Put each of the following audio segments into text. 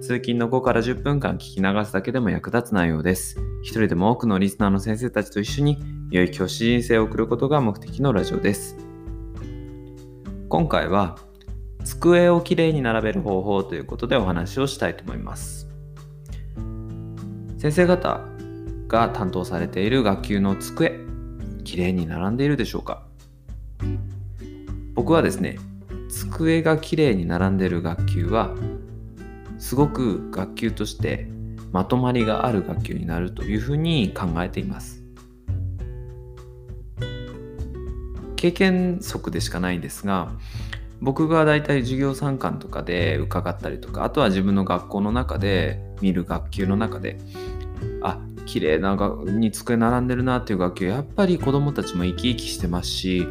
通勤の5から10分間聞き流すだけでも役立つ内容です。一人でも多くのリスナーの先生たちと一緒に良い教師人生を送ることが目的のラジオです。今回は机をきれいに並べる方法ということでお話をしたいと思います。先生方が担当されている学級の机、きれいに並んでいるでしょうか？僕はですね、机がきれいに並んでいる学級はすごく学級としてまとまりがある学級になるというふうに考えています。経験則でしかないんですが僕が大体授業参観とかで伺ったりとかあとは自分の学校の中で見る学級の中であ綺麗なに机並んでるなっていう学級やっぱり子どもたちも生き生きしてますし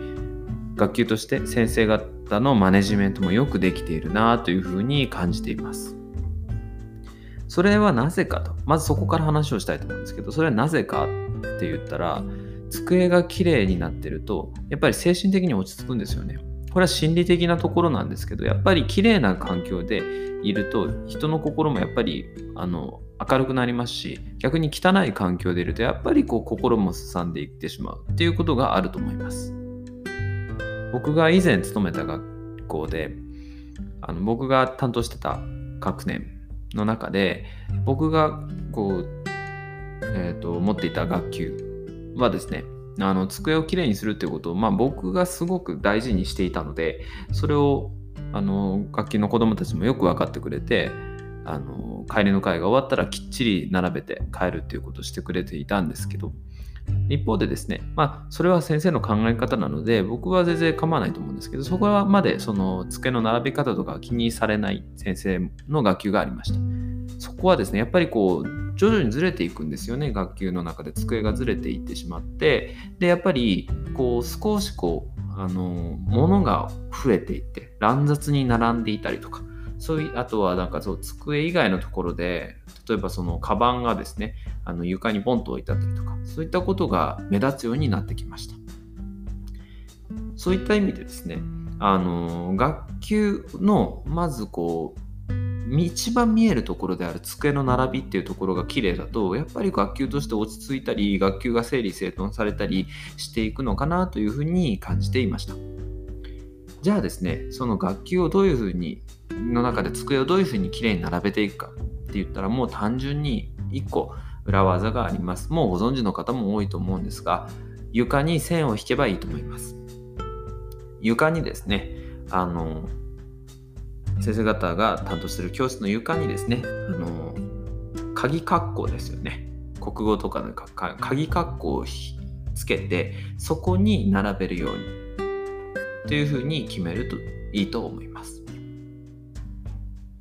学級として先生方のマネジメントもよくできているなというふうに感じています。それはなぜかと。まずそこから話をしたいと思うんですけど、それはなぜかって言ったら、机が綺麗になってると、やっぱり精神的に落ち着くんですよね。これは心理的なところなんですけど、やっぱり綺麗な環境でいると、人の心もやっぱりあの明るくなりますし、逆に汚い環境でいると、やっぱりこう心もすさんでいってしまうっていうことがあると思います。僕が以前勤めた学校で、あの僕が担当してた学年の中で僕がこう、えーと、持っていた学級はですねあの机をきれいにするっていうことを、まあ、僕がすごく大事にしていたのでそれをあの楽器の子どもたちもよく分かってくれてあの帰りの会が終わったらきっちり並べて帰るっていうことをしてくれていたんですけど一方でですね、まあ、それは先生の考え方なので、僕は全然構わないと思うんですけど、そこまでその机の並び方とか気にされない先生の学級がありました。そこはですね、やっぱりこう、徐々にずれていくんですよね、学級の中で机がずれていってしまって、で、やっぱり、こう、少しこう、あの、物が増えていって、乱雑に並んでいたりとか、そういう、あとはなんかそう、机以外のところで、例えばそのカバンがですね、あの床にポンと置いてあったりとか、そういったことが目立つようになってきました。そういった意味でですね、あの、学級の、まずこう、一番見えるところである机の並びっていうところが綺麗だとやっぱり学級として落ち着いたり学級が整理整頓されたりしていくのかなというふうに感じていましたじゃあですねその学級をどういうふうにの中で机をどういうふうに綺麗に並べていくかって言ったらもう単純に1個裏技があります。もうご存知の方も多いと思うんですが床に線を引けばいいと思います。床にですねあの先生方が担当する教室の床にですねあの鍵括弧ですよね。国語とかの鍵括弧をつけてそこに並べるように。というふうに決めるといいと思います。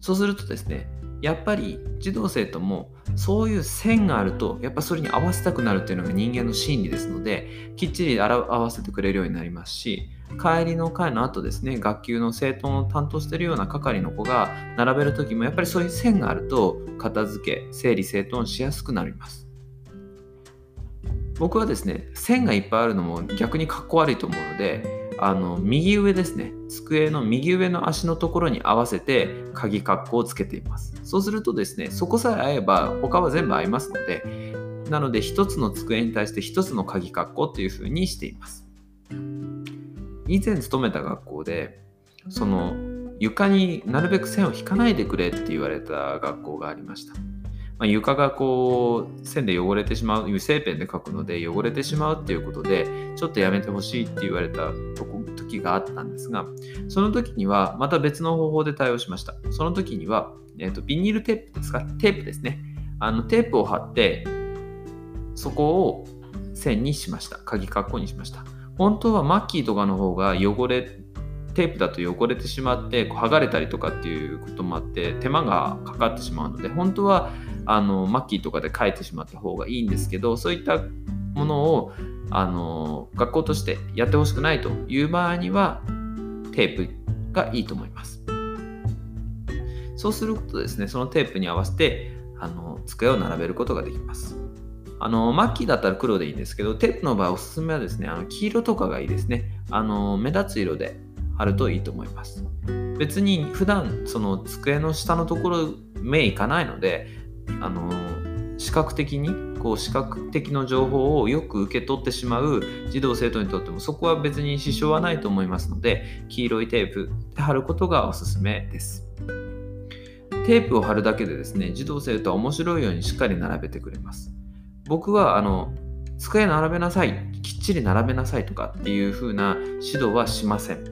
そうするとですね、やっぱり児童生徒もそういう線があると、やっぱそれに合わせたくなるっていうのが人間の心理ですので、きっちり合わせてくれるようになりますし、帰りの会の後ですね、学級の生徒を担当しているような係の子が並べる時も、やっぱりそういう線があると、片付け、整理整頓しやすくなります。僕はですね、線がいっぱいあるのも逆にかっこ悪いと思うので、あの右上ですね。机の右上の足のところに合わせて鍵括弧をつけています。そうするとですねそこさえ合えば他は全部合いますのでなので1つの机に対して1つの鍵括弧というふうにしています。以前勤めた学校でその床になるべく線を引かないでくれって言われた学校がありました。まあ、床がこう線で汚れてしまう油性ペンで書くので汚れてしまうっていうことでちょっとやめてほしいって言われた時があったんですがその時にはまた別の方法で対応しました。その時には、えーと、ビニールテープですか？テープですね。あのテープを貼ってそこを線にしました。鍵括弧にしました。本当はマッキーとかの方が汚れテープだと汚れてしまって剥がれたりとかっていうこともあって手間がかかってしまうので本当はあのマッキーとかで書いてしまった方がいいんですけどそういったものをあの学校としてやってほしくないという場合にはテープがいいと思います。そうするとですねそのテープに合わせてあの机を並べることができます。あのマッキーだったら黒でいいんですけどテープの場合おすすめはですねあの黄色とかがいいですね。あの目立つ色で貼るといいと思います。別に普段その机の下のところ目いかないのであの視覚的にこう視覚的の情報をよく受け取ってしまう児童生徒にとってもそこは別に支障はないと思いますので黄色いテープで貼ることがおすすめです。テープを貼るだけでですね児童生徒は面白いようにしっかり並べてくれます。僕はあの机並べなさいきっちり並べなさいとかっていう風な指導はしません。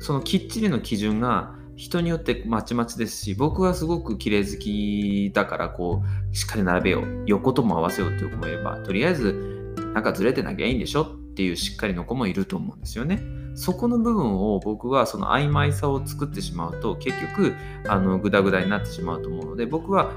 そのきっちりの基準が人によってまちまちですし僕はすごく綺麗好きだからこうしっかり並べよう横とも合わせようっていう子もいればとりあえずなんかずれてなきゃいいんでしょっていうしっかりの子もいると思うんですよね。そこの部分を僕はその曖昧さを作ってしまうと結局あのグダグダになってしまうと思うので僕は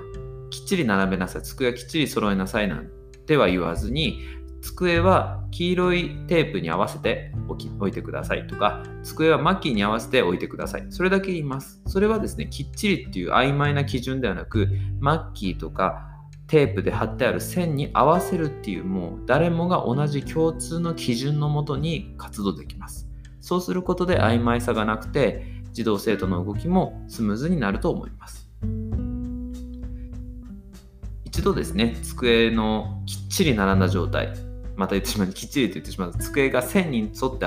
きっちり並べなさい机はきっちり揃えなさいなんては言わずに机は黄色いテープに合わせて置き置いてくださいとか、机はマッキーに合わせて置いてください。それだけ言います。それはですね、きっちりっていう曖昧な基準ではなく、マッキーとかテープで貼ってある線に合わせるっていうもう誰もが同じ共通の基準のもとに活動できます。そうすることで曖昧さがなくて、児童生徒の動きもスムーズになると思います。一度ですね、机のきっちり並んだ状態、また言ってしまうきっちりと言ってしまう。机が線に沿って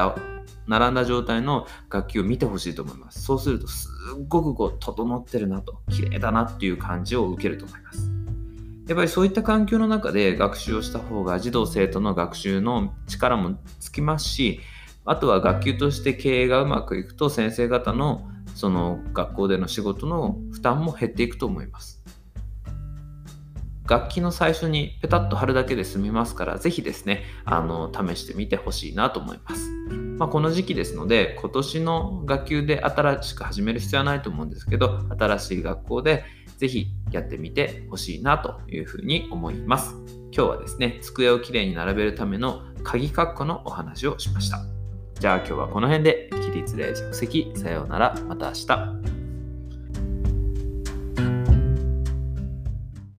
並んだ状態の楽器を見てほしいと思います。そうするとすっごくこう整ってるなと。綺麗だなっていう感じを受けると思います。やっぱりそういった環境の中で学習をした方が児童生徒の学習の力もつきますしあとは学級として経営がうまくいくと先生方のその学校での仕事の負担も減っていくと思います。楽器の最初にペタッと貼るだけで済みますから、ぜひですね、あの、試してみてほしいなと思います。まあ、この時期ですので、今年の学級で新しく始める必要はないと思うんですけど、新しい学校でぜひやってみてほしいなというふうに思います。今日はですね、机をきれいに並べるための鍵括弧のお話をしました。じゃあ今日はこの辺で起立で着席さようならまた明日。